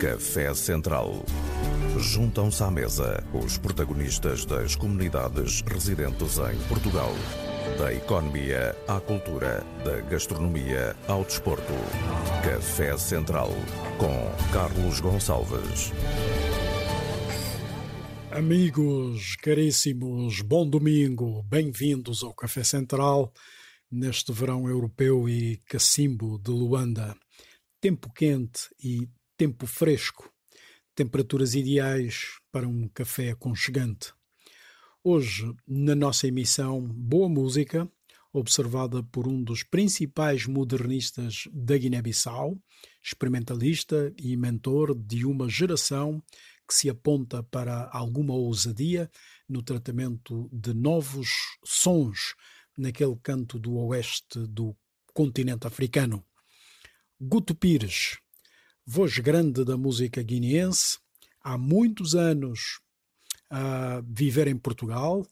Café Central. Juntam-se à mesa os protagonistas das comunidades residentes em Portugal. Da economia à cultura, da gastronomia ao desporto. Café Central com Carlos Gonçalves. Amigos caríssimos, bom domingo, bem-vindos ao Café Central neste verão europeu e cacimbo de Luanda. Tempo quente e tempo fresco, temperaturas ideais para um café aconchegante. Hoje, na nossa emissão, boa música, observada por um dos principais modernistas da Guiné-Bissau, experimentalista e mentor de uma geração que se aponta para alguma ousadia no tratamento de novos sons naquele canto do oeste do continente africano. Guto Pires, voz grande da música guineense, há muitos anos a viver em Portugal,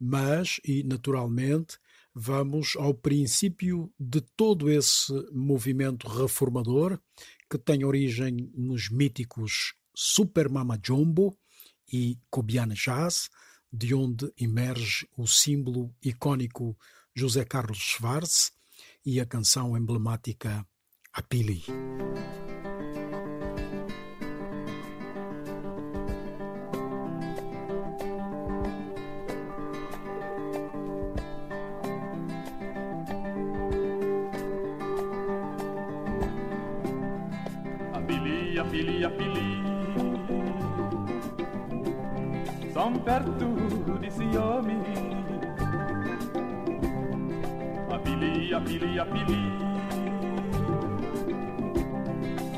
mas, e naturalmente, vamos ao princípio de todo esse movimento reformador que tem origem nos míticos Super Mama Jumbo e Cobiana Jazz, de onde emerge o símbolo icônico José Carlos Schwartz e a canção emblemática Apili. Apili, Apili, São perto de Ciome Apili, Apili, Apili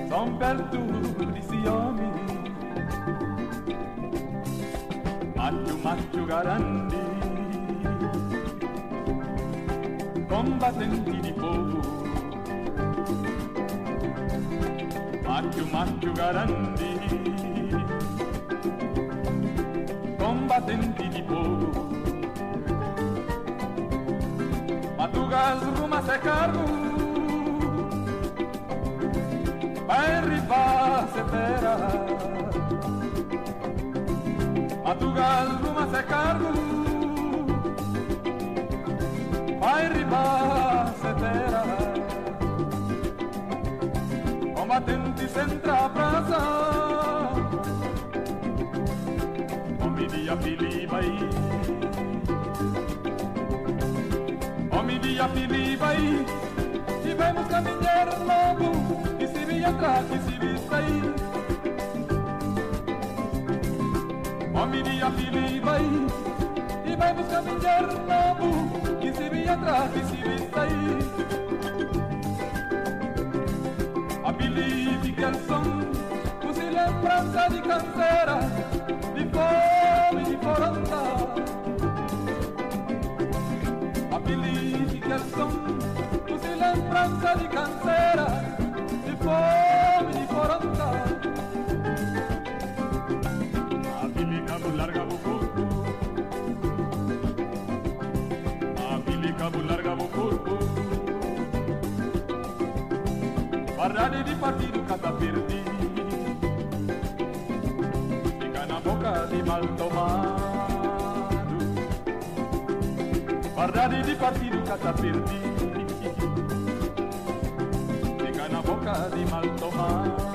São perto de Ciome Macho, macho garandi. Combatente de povo Macho, macho garandi Combatenti di povo Matugas ruma se cargo Vai riba se pera Matugas ruma se cargo senza a brasa Homem dia filibai Homem dia filibai Tivemos caminheiros logo E se vinha atrás e se vista aí. Homem dia filibai Tivemos caminheiros logo E se vinha atrás e se vista aí de canseira De fome de foronda Apelido que são Os lembrança de canseira De fome de foronda Apelido larga o corpo Apelido larga o corpo Guardare di partito casa perdi na boca di mal tomado Guardare di partito casa perdi Fica na boca di mal tomado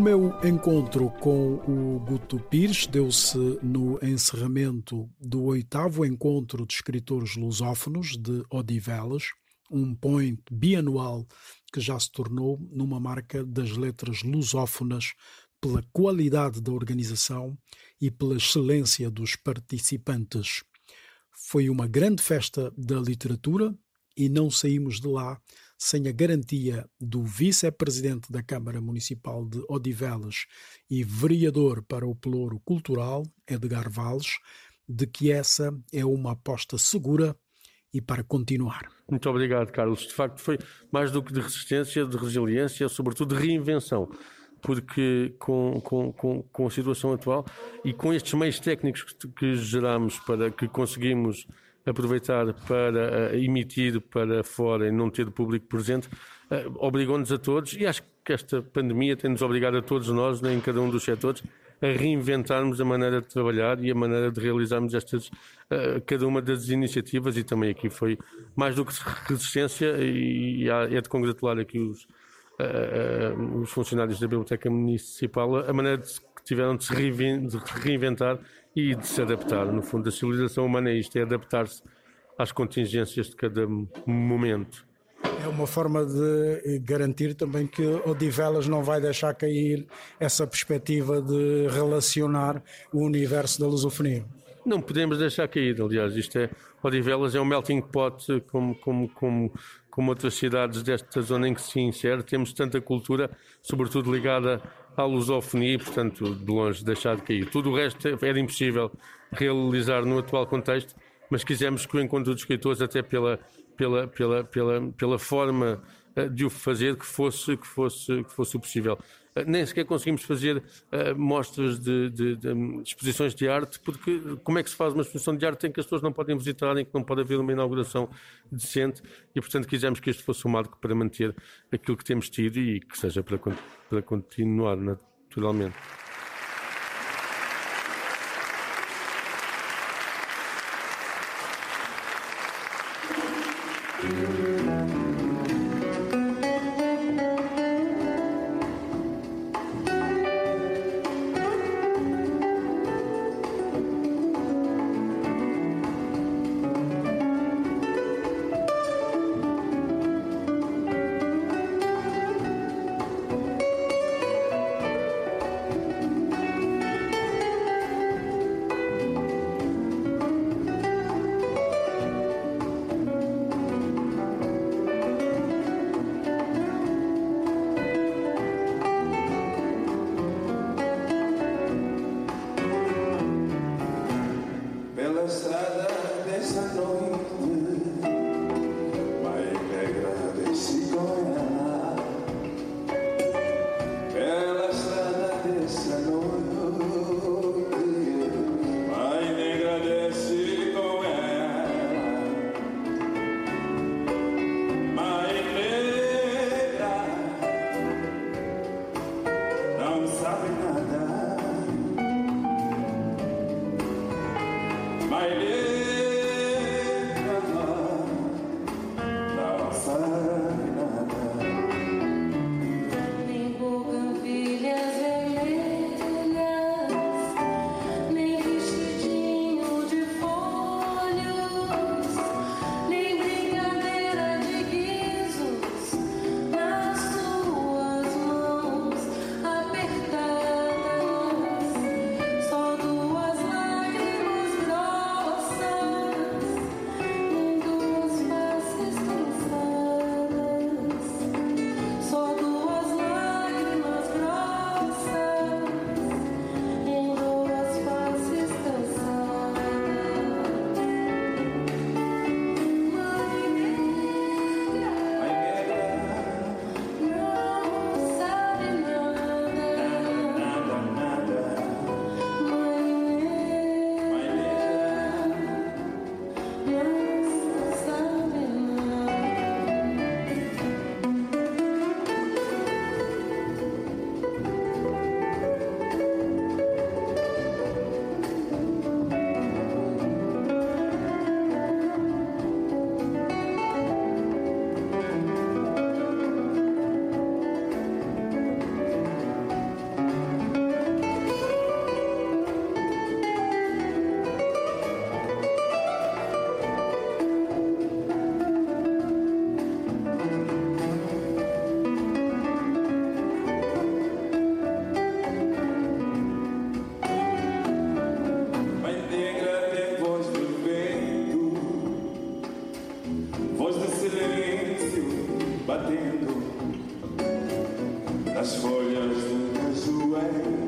meu encontro com o Guto Pires deu-se no encerramento do oitavo encontro de escritores lusófonos de Odivelas, um point bianual que já se tornou numa marca das letras lusófonas pela qualidade da organização e pela excelência dos participantes. Foi uma grande festa da literatura e não saímos de lá sem a garantia do vice-presidente da Câmara Municipal de Odivelas e vereador para o Pelouro Cultural, Edgar Valles, de que essa é uma aposta segura e para continuar. Muito obrigado, Carlos. De facto, foi mais do que de resistência, de resiliência, sobretudo de reinvenção porque com, com, com, com, a situação atual e com estes meios técnicos que, que geramos para que conseguimos aproveitar para uh, emitir para fora e não ter o público presente, uh, obrigou-nos a todos, e acho que esta pandemia tem-nos obrigado a todos nós, né, em cada um dos setores, a reinventarmos a maneira de trabalhar e a maneira de realizarmos estas, uh, cada uma das iniciativas, e também aqui foi mais do que resistência, e, é de congratular aqui os, os funcionários da Biblioteca Municipal, a maneira de, que tiveram de se reinventar e de se adaptar. No fundo, a civilização humana é isto, é adaptar-se às contingências de cada momento. É uma forma de garantir também que Odivelas não vai deixar cair essa perspectiva de relacionar o universo da lusofonia. Não podemos deixar cair, aliás, isto é, Odivelas é um melting pot como, como, como, como outras cidades desta zona em que se insere. Temos tanta cultura, sobretudo ligada à lusofonia e, portanto, de longe deixar de cair. Tudo o resto era impossível realizar no atual contexto, mas quisemos que o encontro dos escritores, até pela, pela, pela, pela, pela forma eh, de o fazer, que fosse, que fosse, que fosse o possível. Eh, nem sequer conseguimos fazer uh, mostras de, de, de, de, exposições de arte, porque como é que se faz uma exposição de arte em que as pessoas não podem visitar, em que não pode haver uma inauguração decente e, portanto, quisemos que este fosse um marco para manter aquilo que temos tido e que seja para, para continuar naturalmente. voz do silêncio batendo nas folhas do cajueiro.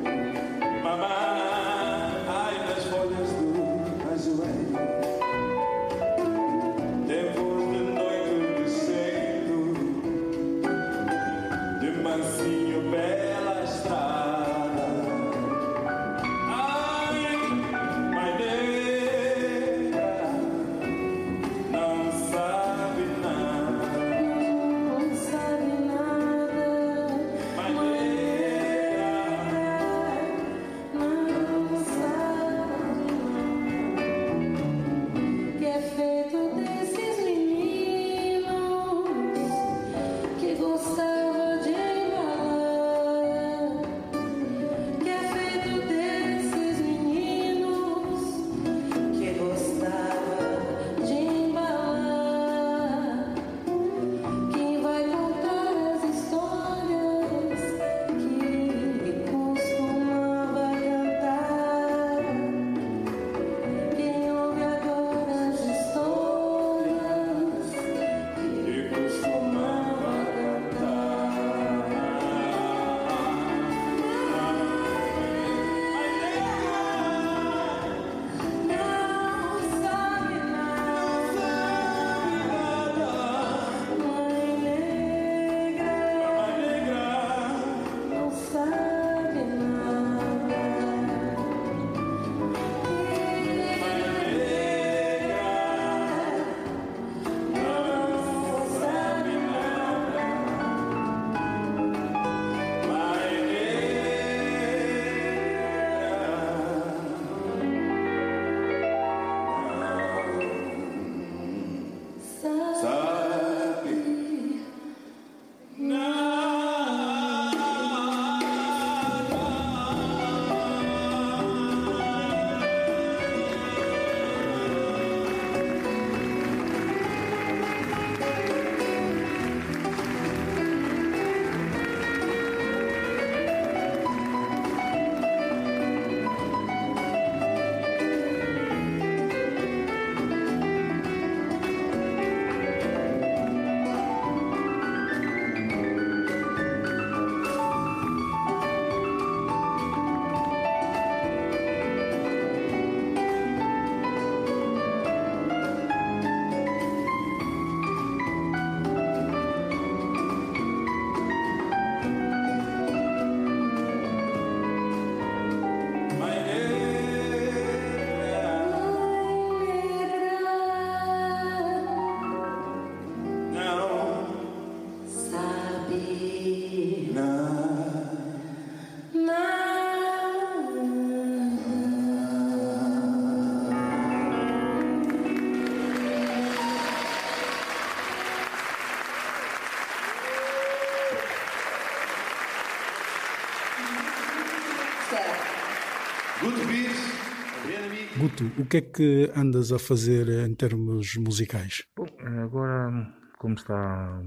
O que é que andas a fazer em termos musicais? Bom, agora, como está,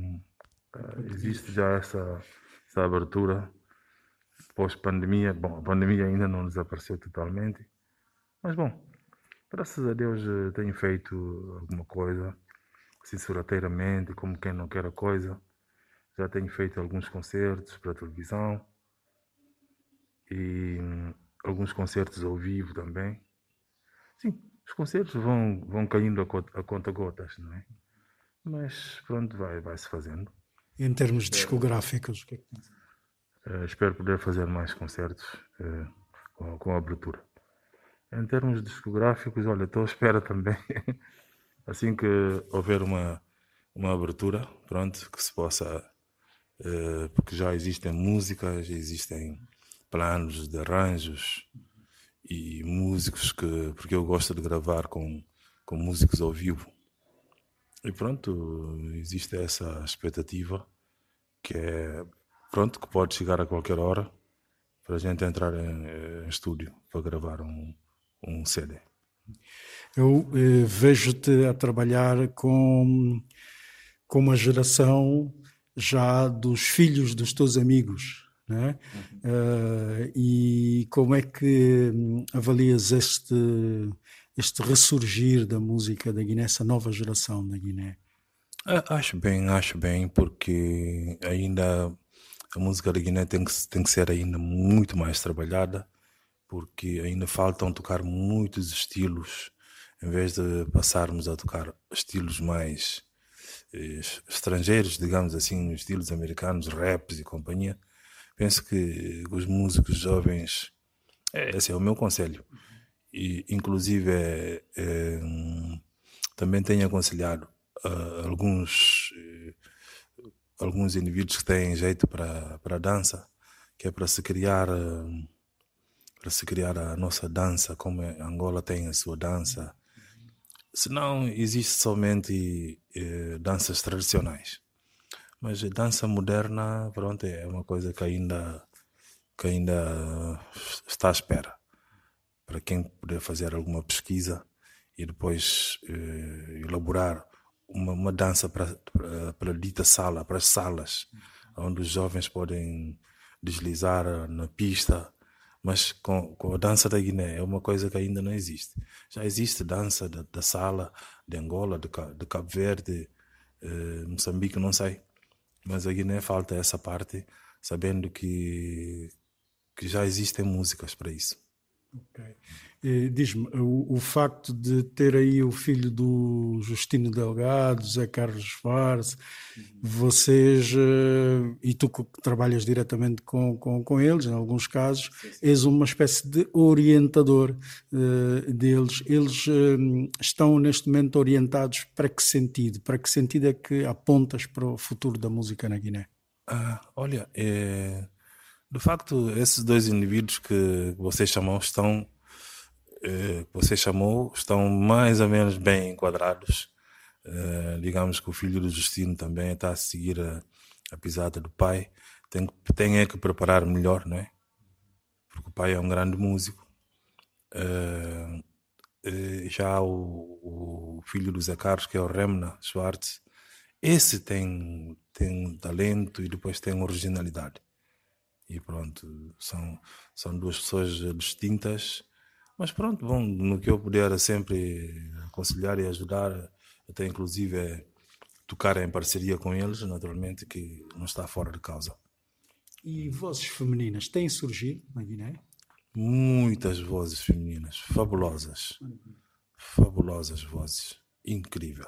eh, existe já essa, essa abertura pós-pandemia. Bom, a pandemia ainda não desapareceu totalmente, mas bom, graças a Deus eh, tenho feito alguma coisa, sorrateiramente, como quem não quer a coisa. Já tenho feito alguns concertos para televisão e hum, alguns concertos ao vivo também. Sim, os concertos vão, vão caindo a, conta, gotas, não é? Mas pronto, vai, vai se fazendo. Em termos discográficos, o que é que uh, Espero poder fazer mais concertos uh, com, com a abertura. Em termos discográficos, olha, estou à espera também, assim que houver uma, uma abertura, pronto, que se possa, uh, porque já existem músicas, existem planos de arranjos e músicos que porque eu gosto de gravar com com músicos ao vivo e pronto existe essa expectativa que é pronto que pode chegar a qualquer hora para a gente entrar em, em estúdio para gravar um, um CD. Eu eh, vejo-te a trabalhar com, com uma geração já dos filhos dos teus amigos, né? Uh, e como é que hum, avalias este, este ressurgir da música da Guiné, essa nova geração da Guiné? Acho bem, acho bem, porque ainda a música da Guiné tem que, tem que ser ainda muito mais trabalhada, porque ainda faltam tocar muitos estilos, em vez de passarmos a tocar estilos mais eh, estrangeiros, digamos assim, estilos americanos, raps e companhia, penso que os músicos jovens, é, esse é o meu conselho. E, inclusive, é, é, também tenho aconselhado uh, alguns, uh, alguns indivíduos que têm jeito para, para a dança, que é para se criar. Uh, para se criar a nossa dança, como Angola tem a sua dança. Senão existe somente eh, danças tradicionais. Mas dança moderna, pronto, é uma coisa que ainda, que ainda está à espera. Para quem puder fazer alguma pesquisa e depois eh, elaborar uma, uma dança para, para a dita sala, para as salas, onde os jovens podem deslizar na pista, mas com, com, a dança da Guiné é uma coisa que ainda não existe. Já existe dança da, da sala de Angola, de, de Cabo Verde, eh, Moçambique, não sei. Mas a Guiné falta essa parte, sabendo que, que já existem músicas para isso. Okay. Diz-me, o, o, facto de ter aí o filho do Justino Delgado, Zé Carlos Farce, uhum. vocês, uh, e tu que trabalhas diretamente com, com, com eles, em alguns casos, sim, sim. és uma espécie de orientador uh, deles. Eles estão neste momento orientados para que sentido? Para que sentido é que apontas para o futuro da música na Guiné? Ah, olha, é, de facto, esses dois indivíduos que vocês chamam estão eh, que você chamou estão mais ou menos bem enquadrados. Uh, digamos que o filho do Justino também está a seguir a, a pisada do pai. Tem, tem é que preparar melhor, não é? Porque o pai é um grande músico. Uh, já o, o, filho do Zé Carlos, que é o Remna Schwartz, esse tem, tem talento e depois tem originalidade. E pronto, são, são duas pessoas distintas mas pronto, bom, no que eu puder sempre aconselhar e ajudar, até inclusive é tocar em parceria com eles, naturalmente, que não está fora de causa. E vozes femininas têm surgido na Guiné? Muitas vozes femininas, fabulosas. Fabulosas vozes. Incrível.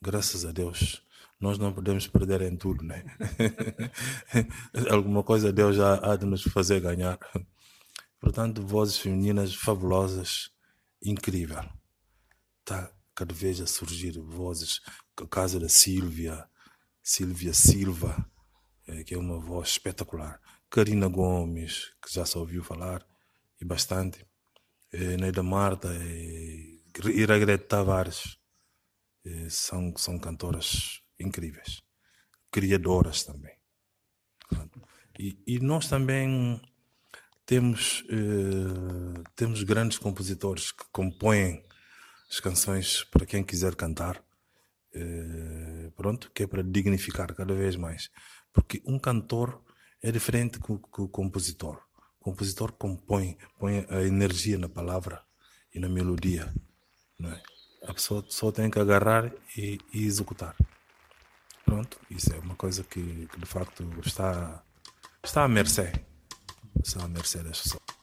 Graças a Deus, nós não podemos perder em tudo, né? Alguma coisa Deus já há de nos fazer ganhar. Portanto, vozes femininas fabulosas, incrível. Está cada vez a surgir vozes, a casa da Silvia, Silvia Silva, é, que é uma voz espetacular. Karina Gomes, que já se ouviu falar, e bastante. É, Neida Marta e Iragrete Tavares. É, são, são cantoras incríveis, criadoras também. E, e nós também temos, eh, temos grandes compositores que compõem as canções para quem quiser cantar, eh, pronto, que é para dignificar cada vez mais. Porque um cantor é diferente que o compositor. O compositor compõe, põe a energia na palavra e na melodia. Não é? A pessoa só tem que agarrar e, e executar. Pronto, isso é uma coisa que, que de facto está, está à mercê. Está à mercê das pessoas.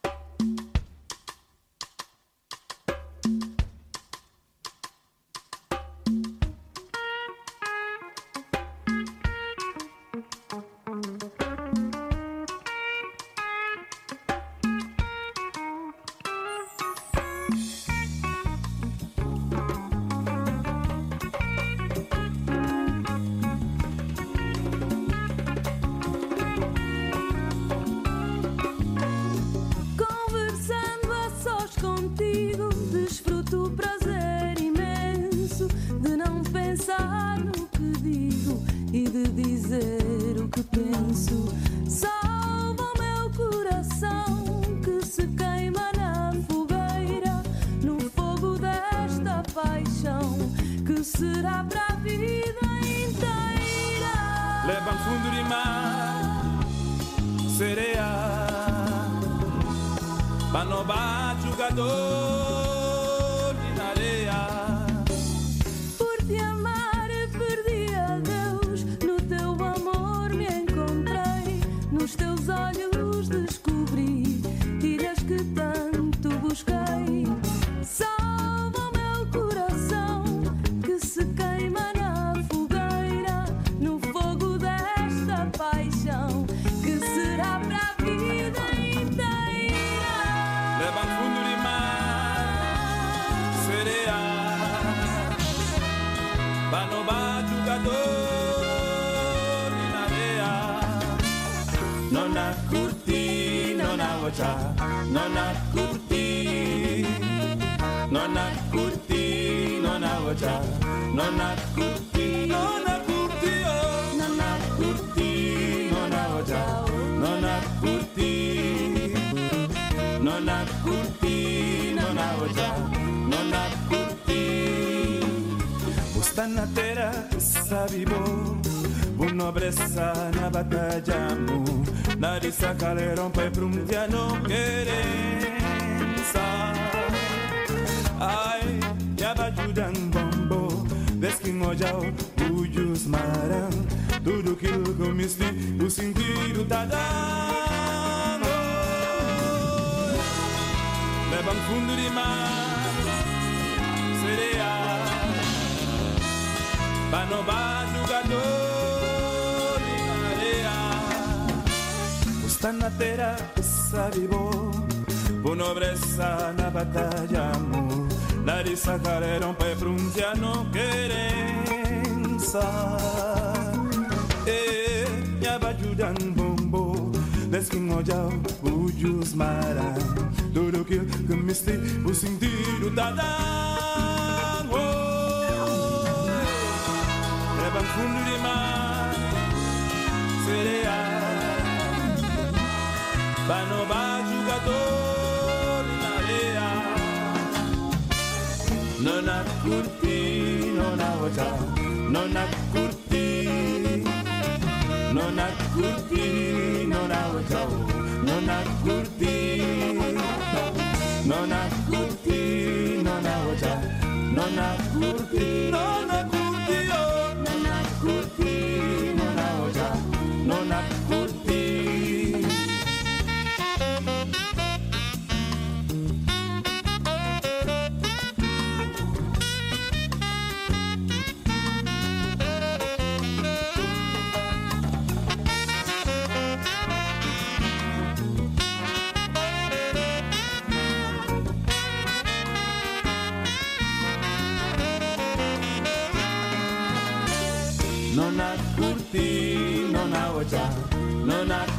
e de dizer o que penso. Salva o meu coração que se queima na fogueira, no fogo desta paixão que será para a vida inteira. Leva no fundo de mar, sereia, para não jogador. bibo Bunobresa na batallamu Narisa caleron pe prum ya no querenza Ai, ya bajudan bombo. Deskin ojao, ujus maran Tudo que eu comesti, o sentido tá dando Levan fundo de mar, sereia bano badugandoli balea ustanatera esabibo bunobresa na batallamu larizakarero pepruntia no querenza e yabayudan bombo desquinho ya ujus mara tudo que que me estive o sentido fundurima serea bano bajugadori na lea nona kurti nona wata nona kurti nona kurti nona wata nona kurti nona kurti nona wata nona kurti nona kurti No, not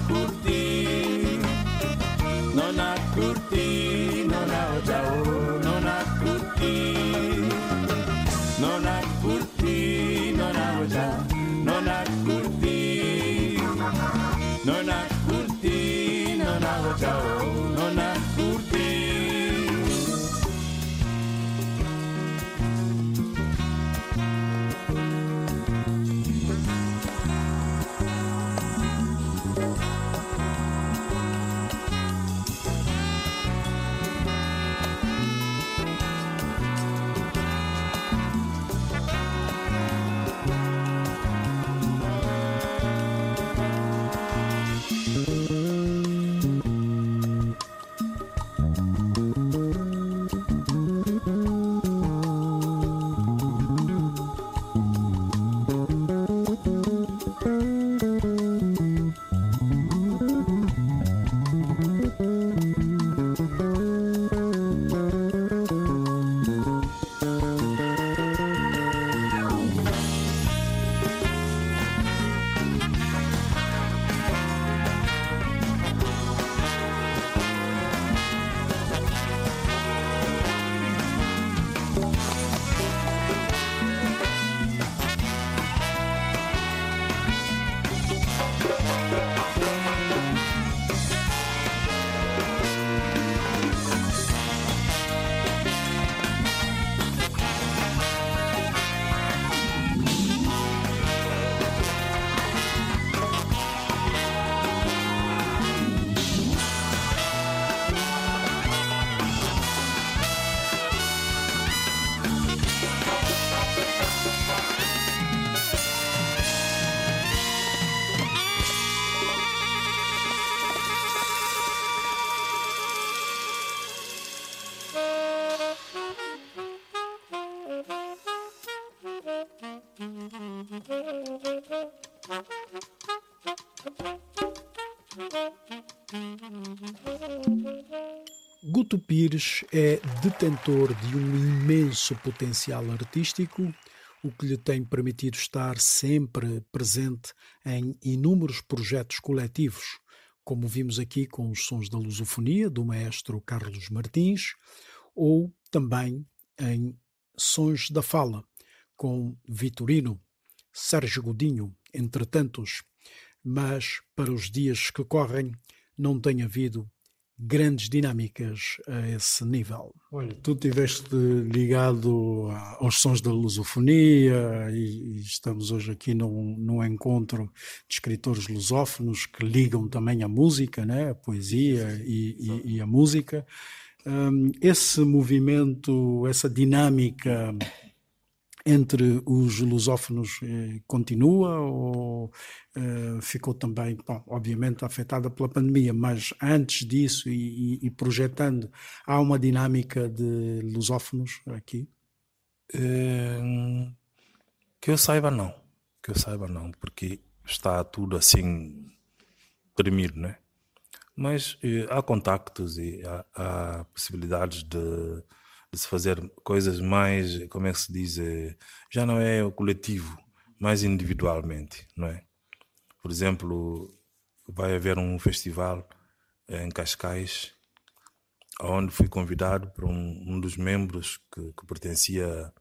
Pires é detentor de um imenso potencial artístico, o que lhe tem permitido estar sempre presente em inúmeros projetos coletivos, como vimos aqui com os sons da lusofonia do maestro Carlos Martins, ou também em Sons da Fala, com Vitorino, Sérgio Godinho, entre tantos. Mas para os dias que correm, não tem havido grandes dinâmicas a esse nível. Olha, tu estiveste ligado aos sons da lusofonia e, e, estamos hoje aqui num, num encontro de escritores lusófonos que ligam também a música, né? a poesia e, e, e a música. Um, esse movimento, essa dinâmica entre os lusófonos eh, continua ou eh, ficou também, bom, obviamente, afetada pela pandemia, mas antes disso e, e, e projetando, há uma dinâmica de lusófonos aqui? Eh, que eu saiba, não. Que eu saiba, não, porque está tudo assim tremido, né? Mas eh, há contactos e há, há possibilidades de de se fazer coisas mais, como é que se diz, eh, já não é o coletivo, mais individualmente, não é? Por exemplo, vai haver um festival em Cascais, onde fui convidado por um, um dos membros que, que, pertencia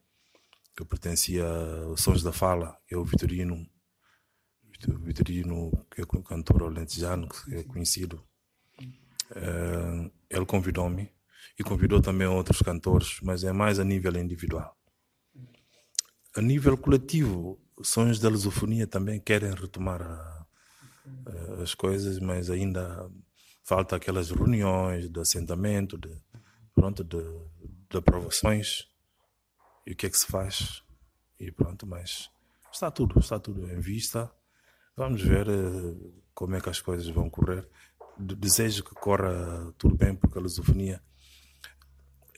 que pertencia aos Sons da Fala, é o Vitorino, Vitorino, que é cantor alentejano, que é conhecido. Uh, ele convidou-me e convidou também outros cantores, mas é mais a nível individual. A nível coletivo, Sons da Lusofonia também querem retomar a, a, as coisas, mas ainda falta aquelas reuniões de assentamento, de, pronto, de, de aprovações e o que é que se faz e pronto, mas está tudo, está tudo em vista. Vamos ver uh, como é que as coisas vão correr. Desejo que corra tudo bem, porque a lusofonia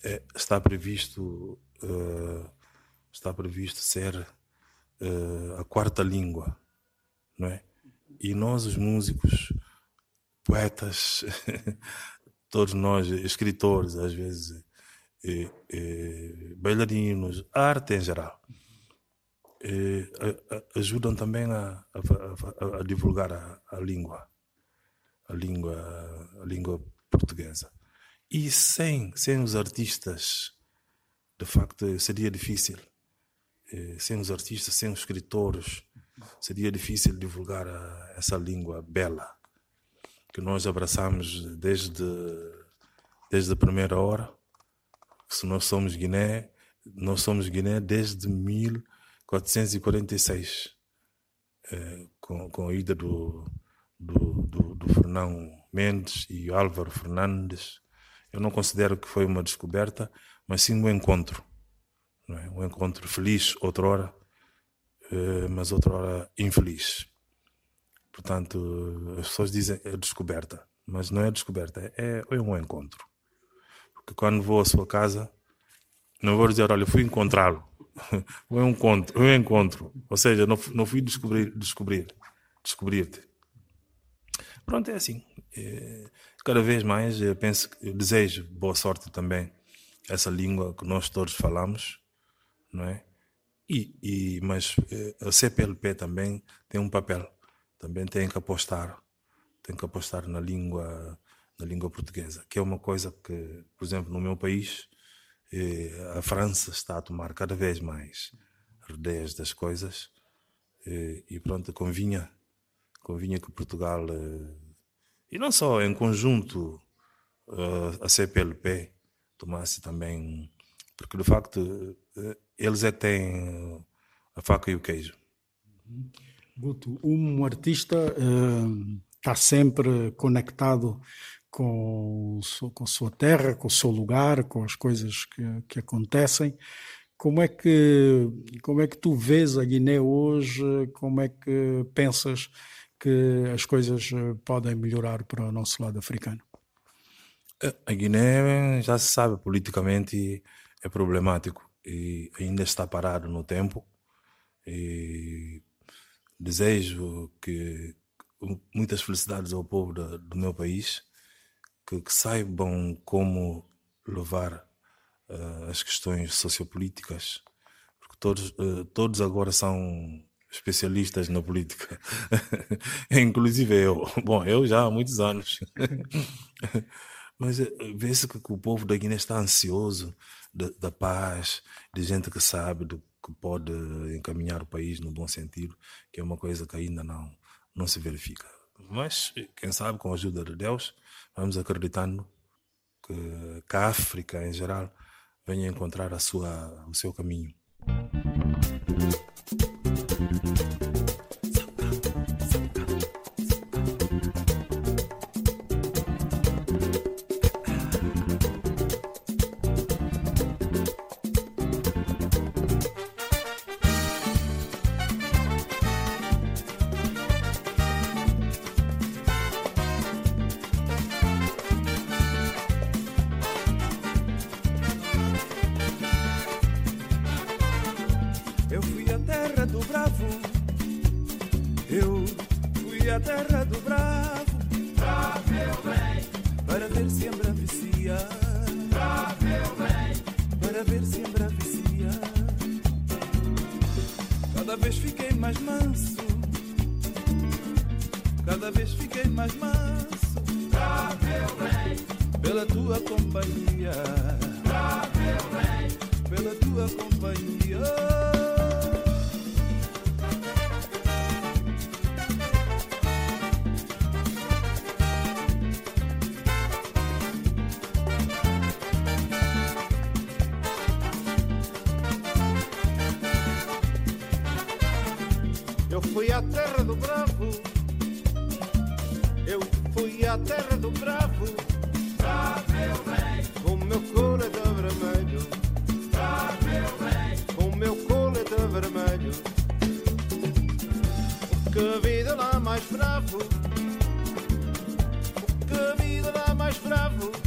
é, está previsto uh, está previsto ser uh, a quarta língua, não é? E nós os músicos, poetas, todos nós escritores às vezes, e, e, bailarinos, arte em geral, e, a, a, ajudam também a, a, divulgar a, língua, a língua, a língua portuguesa. E sem, sem os artistas, de facto, seria difícil. Eh, sem os artistas, sem os escritores, seria difícil divulgar a, essa língua bela que nós abraçamos desde, desde a primeira hora. Se nós somos Guiné, nós somos Guiné desde 1446, eh, com, com a ida do, do, do, do Fernão Mendes e Álvaro Fernandes eu não considero que foi uma descoberta, mas sim um encontro. É? Um encontro feliz, outrora, eh, mas outrora infeliz. Portanto, as pessoas dizem é descoberta, mas não é descoberta, é, é um encontro. Porque quando vou à sua casa, não vou dizer, olha, fui encontrá-lo. um encontro, um encontro. Ou seja, não, não fui descobrir, descobrir, descobrir-te. Pronto, é assim. É, cada vez mais eu penso, eu desejo boa sorte também essa língua que nós todos falamos, não é? E, e mas é, a CPLP também tem um papel, também tem que apostar, tem que apostar na língua na língua portuguesa, que é uma coisa que, por exemplo, no meu país, é, a França está a tomar cada vez mais ideias das coisas e pronto, convinha convinha que Portugal, eh, e não só em conjunto, eh, a CPLP tomasse também, porque de facto eh, eles é têm a faca e o queijo. Guto, um artista está sempre conectado com, com sua terra, com o seu lugar, com as coisas que, que acontecem. Como é que como é que tu vês a Guiné hoje? Como é que pensas que as coisas eh, podem melhorar para o nosso lado africano? A Guiné já se sabe politicamente é problemático e ainda está parado no tempo. E desejo que muitas felicidades ao povo do, do meu país que, que saibam como levar uh, as questões sociopolíticas, porque todos, uh, todos agora são especialistas na política, inclusive eu. Bom, eu já há muitos anos. Mas eh, vê-se que o povo da Guiné está ansioso da, paz, de gente que sabe do que pode encaminhar o país no bom sentido, que é uma coisa que ainda não, não se verifica. Mas, quem sabe, com a ajuda de Deus, vamos acreditando que, que a África, em geral, venha encontrar a sua, o seu caminho. Eu fui à terra do bravo. Eu fui à terra do bravo. Bravo, meu bem. O meu colete vermelho. Bravo, meu bem. O meu colete vermelho. O que vida lá mais bravo. O que vida lá mais bravo.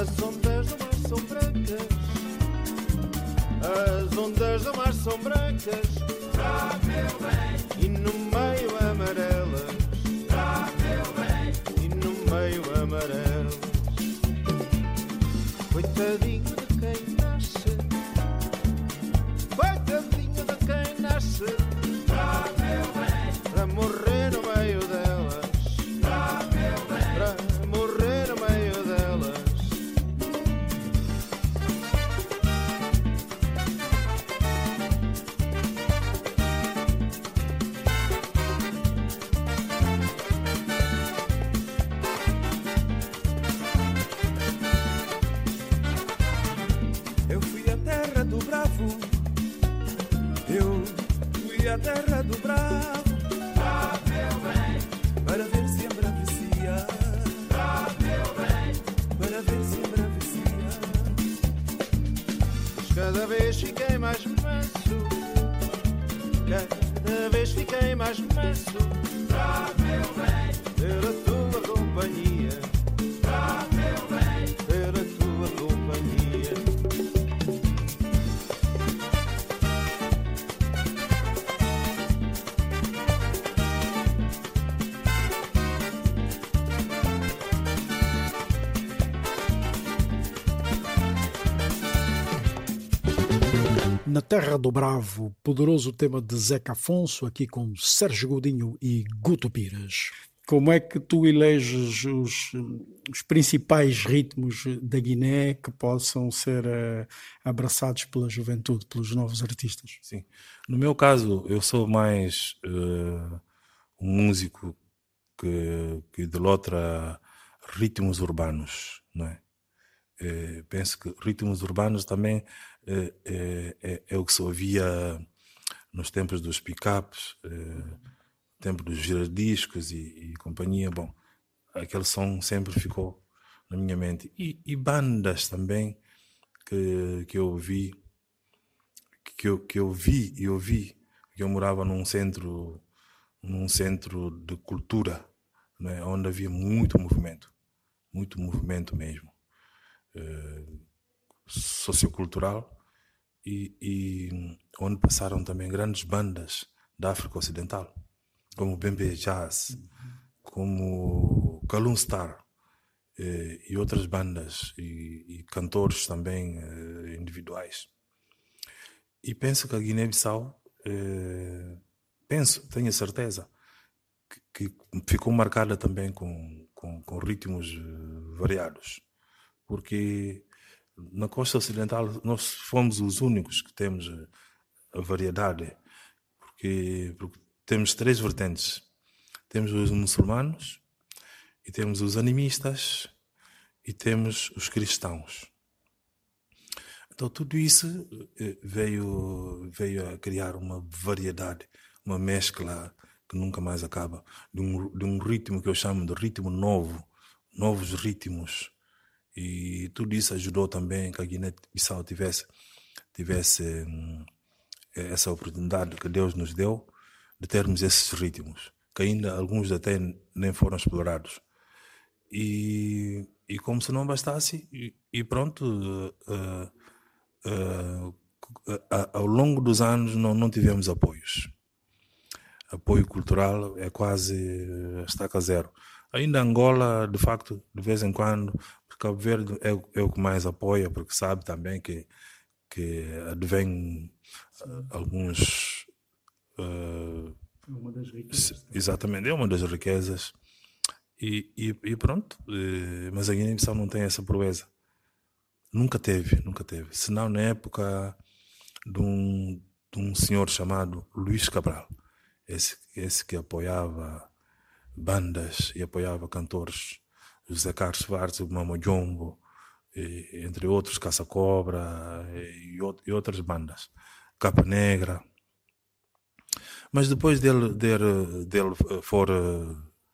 As ondas do mar são brancas. As ondas do mar são brancas. Só meu bem E no meio Na Terra do Bravo, poderoso tema de Zeca Afonso, aqui com Sérgio Godinho e Guto Pires. Como é que tu eleges os, os principais ritmos da Guiné que possam ser uh, abraçados pela juventude, pelos novos artistas? Sim. No meu caso, eu sou mais uh, um músico que, que idolatra ritmos urbanos, não é? é? penso que ritmos urbanos também é, é, é, é o que se ouvia nos tempos dos pick-ups, tempo dos giradiscos e, e, companhia. Bom, aquele som sempre ficou na minha mente. E, e bandas também que, que eu ouvi, que eu, que eu vi e ouvi, que eu morava num centro, num centro de cultura, né, onde havia muito movimento, muito movimento mesmo, eh, sociocultural, e, e onde passaram também grandes bandas da África Ocidental como Bembe Jazz, como Kalun Star eh, e outras bandas e, e cantores também eh, individuais. E penso que a Guiné-Bissau, eh, penso, tenho certeza, que, que, ficou marcada também com, com, com ritmos eh, variados, porque na costa ocidental nós fomos os únicos que temos a variedade, porque, porque temos três vertentes. Temos os muçulmanos, e temos os animistas, e temos os cristãos. Então tudo isso eh, veio, veio a criar uma variedade, uma mescla que nunca mais acaba, de um, de um ritmo que eu chamo de ritmo novo, novos ritmos. E tudo isso ajudou também que a Guiné-Bissau tivesse, tivesse hum, essa oportunidade que Deus nos deu de termos esses ritmos, que ainda alguns até nem foram explorados. E, e como se não bastasse, e, e pronto, uh, uh, ao longo dos anos não, não tivemos apoios. Apoio cultural é quase estaca zero. Ainda Angola, de facto, de vez em quando, Cabo Verde é, é o que mais apoia, porque sabe também que, que advém alguns Uh, uma das riquezas. Exatamente, é uma das riquezas. E, e, e pronto, uh, mas a Guiné-Bissau não tem essa proeza. Nunca teve, nunca teve. Senão na época de um, de um senhor chamado Luís Cabral, esse, esse que apoiava bandas e apoiava cantores, José Carlos Schwartz, Mamo Jumbo, entre outros, Caça Cobra e, e outras bandas, Capa Negra. Mas depois dele, dele, dele, eh, for,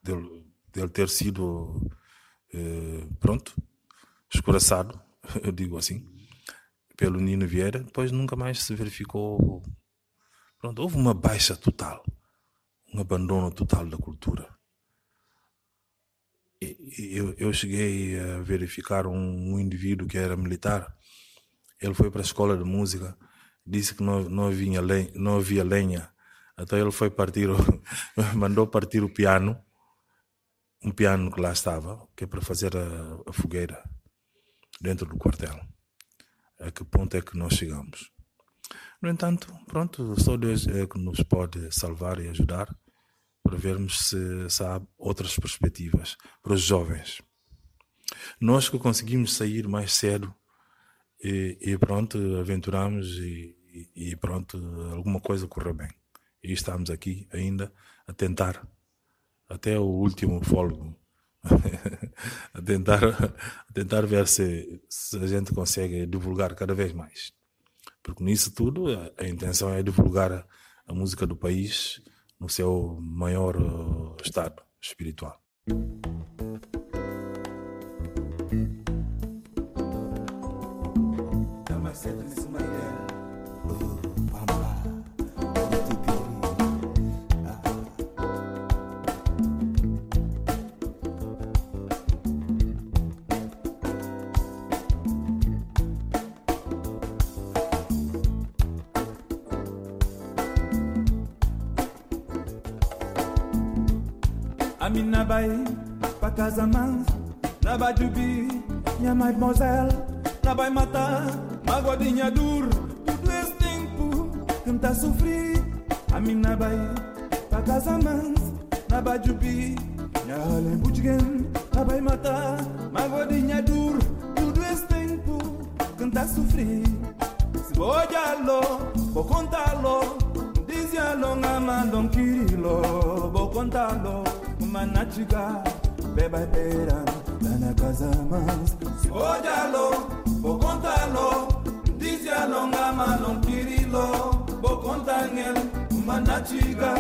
dele, dele ter sido, eh, pronto, escoraçado, eu digo assim, pelo Nino Vieira, depois nunca mais se verificou. Pronto, houve uma baixa total, um abandono total da cultura. Eu, eu cheguei a verificar um, um indivíduo que era militar. Ele foi para a escola de música, disse que não, não, havia, lenha, não havia lenha então ele foi partir, mandou partir o piano, um piano que lá estava, que é para fazer a, a fogueira dentro do quartel. A que ponto é que nós chegamos? No entanto, pronto, só Deus é que nos pode salvar e ajudar para vermos se, há outras perspectivas para os jovens. Nós que conseguimos sair mais cedo e, e pronto, aventuramos e, e, e pronto, alguma coisa correu bem e estamos aqui ainda a tentar, até o último fôlego, a, tentar, a tentar ver se, se a gente consegue divulgar cada vez mais. Porque nisso tudo a, a intenção é divulgar a, a, música do país no seu maior uh, estado espiritual. Nabai, pa Casamance, Nabai Jubi, minha mademoiselle, Nabai matar, magodinha dura, tudo esse tem Amina bai Pa casa mans Na bajubi Nya halen bujgen Na bai mata Magodinha dur Tudo esse tempo Canta sofrer Se vou lo Vou contá-lo Dizia-lo Ngama don kirilo Vou contá-lo Manachiga Beba pera na casa mans Se vou lo Vou contá-lo Dizia-lo Ngama don kirilo Vou contar-lhe Manachiga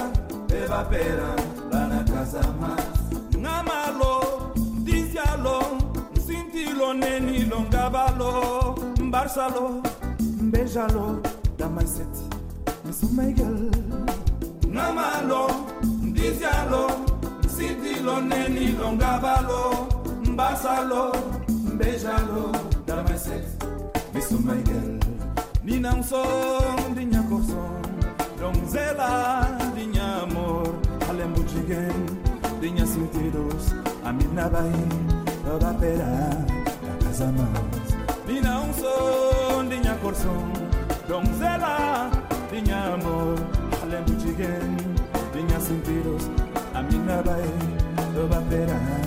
Beba pera Lá na casa mans Ngamalo Dizia-lo Sintilo Nenilo Ngabalo. Barsalo Beijalo Dá mais sete Miss Miguel Ngamalo Dizia-lo Sintilo Nenilo Ngabalo Barsalo Beijalo Dá mais sete Miss Miguel Ni não som de minha minha amor De minha sentidos A minha bain Toda pera Da casa mãos Ni não som verás.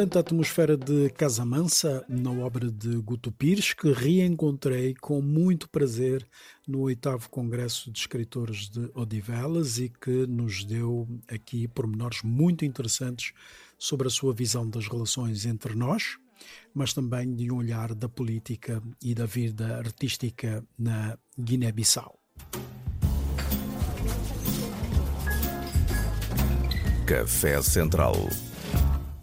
Excelente atmosfera de Casa Mansa na obra de Guto Pires, que reencontrei com muito prazer no oitavo Congresso de Escritores de Odivelas e que nos deu aqui pormenores muito interessantes sobre a sua visão das relações entre nós, mas também de um olhar da política e da vida artística na Guiné-Bissau. Café Central.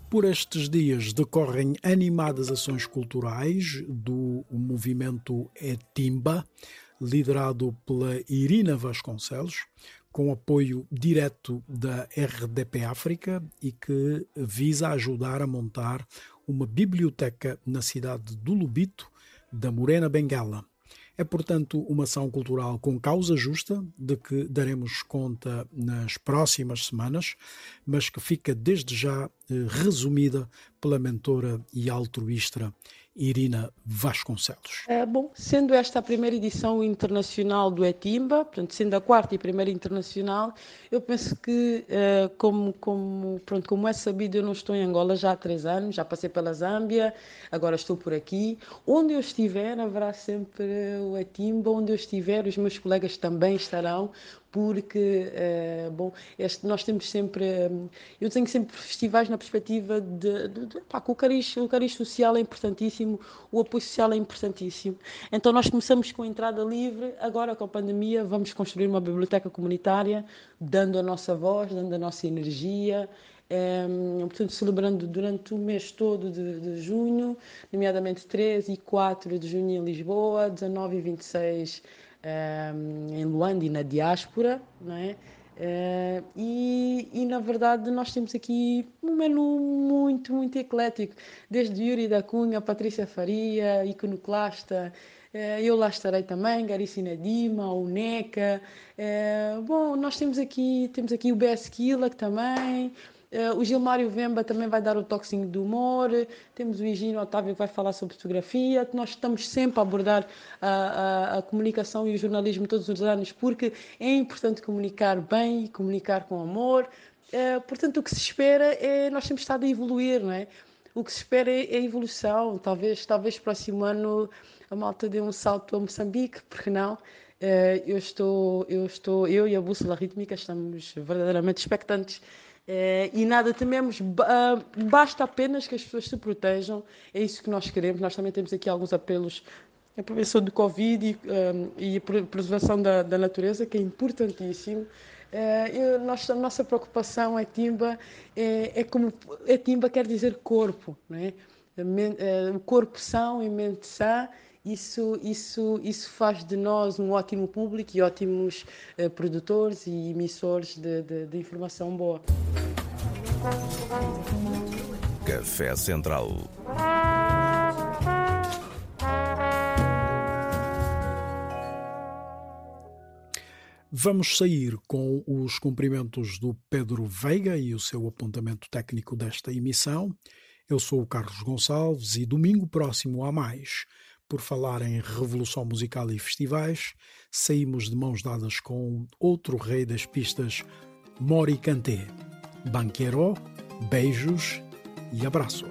Por estes dias decorrem animadas ações culturais do movimento Etimba, liderado pela Irina Vasconcelos, com apoio direto da RDP África e que visa ajudar a montar uma biblioteca na cidade do Lubito, da Morena Benguela. É, portanto, uma ação cultural com causa justa, de que daremos conta nas próximas semanas, mas que fica desde já eh, resumida pela mentora e altruísta Irina Vasconcelos. É, bom, sendo esta a primeira edição internacional do Etimba, portanto, sendo a quarta e primeira internacional, eu penso que, eh, como, como, pronto, como é sabido, eu não estou em Angola já há três anos, já passei pela Zâmbia, agora estou por aqui. Onde eu estiver, haverá sempre o Etimba, onde eu estiver, os meus colegas também estarão, porque, eh, bom, este, nós temos sempre, eh, eu tenho sempre festivais na perspectiva de, de, de pá, o cariz, o cariz social é importantíssimo, o apoio social é importantíssimo. Então nós começamos com a entrada livre, agora com a pandemia vamos construir uma biblioteca comunitária, dando a nossa voz, dando a nossa energia, um, portanto, celebrando durante o mês todo de, de, junho, nomeadamente 13 e 4 de junho em Lisboa, 19 e 26 um, em Luanda e na diáspora, não é? Uh, e, e, na verdade nós temos aqui um menu muito, muito eclético, desde Yuri da Cunha, Patrícia Faria, iconoclasta, uh, eu lá estarei também, Garicina Dima, o NECA. Uh, bom, nós temos aqui, temos aqui o BS Killa também, Uh, o Gilmário Vemba também vai dar o toquezinho do humor. Temos o Higino Otávio que vai falar sobre fotografia. Nós estamos sempre a abordar a, a, a, comunicação e o jornalismo todos os anos porque é importante comunicar bem e comunicar com amor. Uh, portanto, o que se espera é nós temos estado a evoluir, não é? O que se espera é, é evolução. Talvez, talvez próximo ano a malta dê um salto a Moçambique, porque não? Uh, eu estou, eu estou, eu e a bússola rítmica estamos verdadeiramente expectantes é, e nada tememos, basta apenas que as pessoas se protejam, é isso que nós queremos. Nós também temos aqui alguns apelos a prevenção do Covid e, um, e a preservação da, da, natureza, que é importantíssimo. É, nossa, nossa preocupação é Timba, é, é como é Timba quer dizer corpo, não é? O corpo são e mente sã, isso, isso, isso faz de nós um ótimo público e ótimos uh, produtores e emissores de, de, de informação boa. Café Central. Vamos sair com os cumprimentos do Pedro Veiga e o seu apontamento técnico desta emissão. Eu sou o Carlos Gonçalves e domingo próximo há mais. Por falar em revolução musical e festivais, saímos de mãos dadas com outro rei das pistas, Mori Kanté. Banquero, beijos e abraços.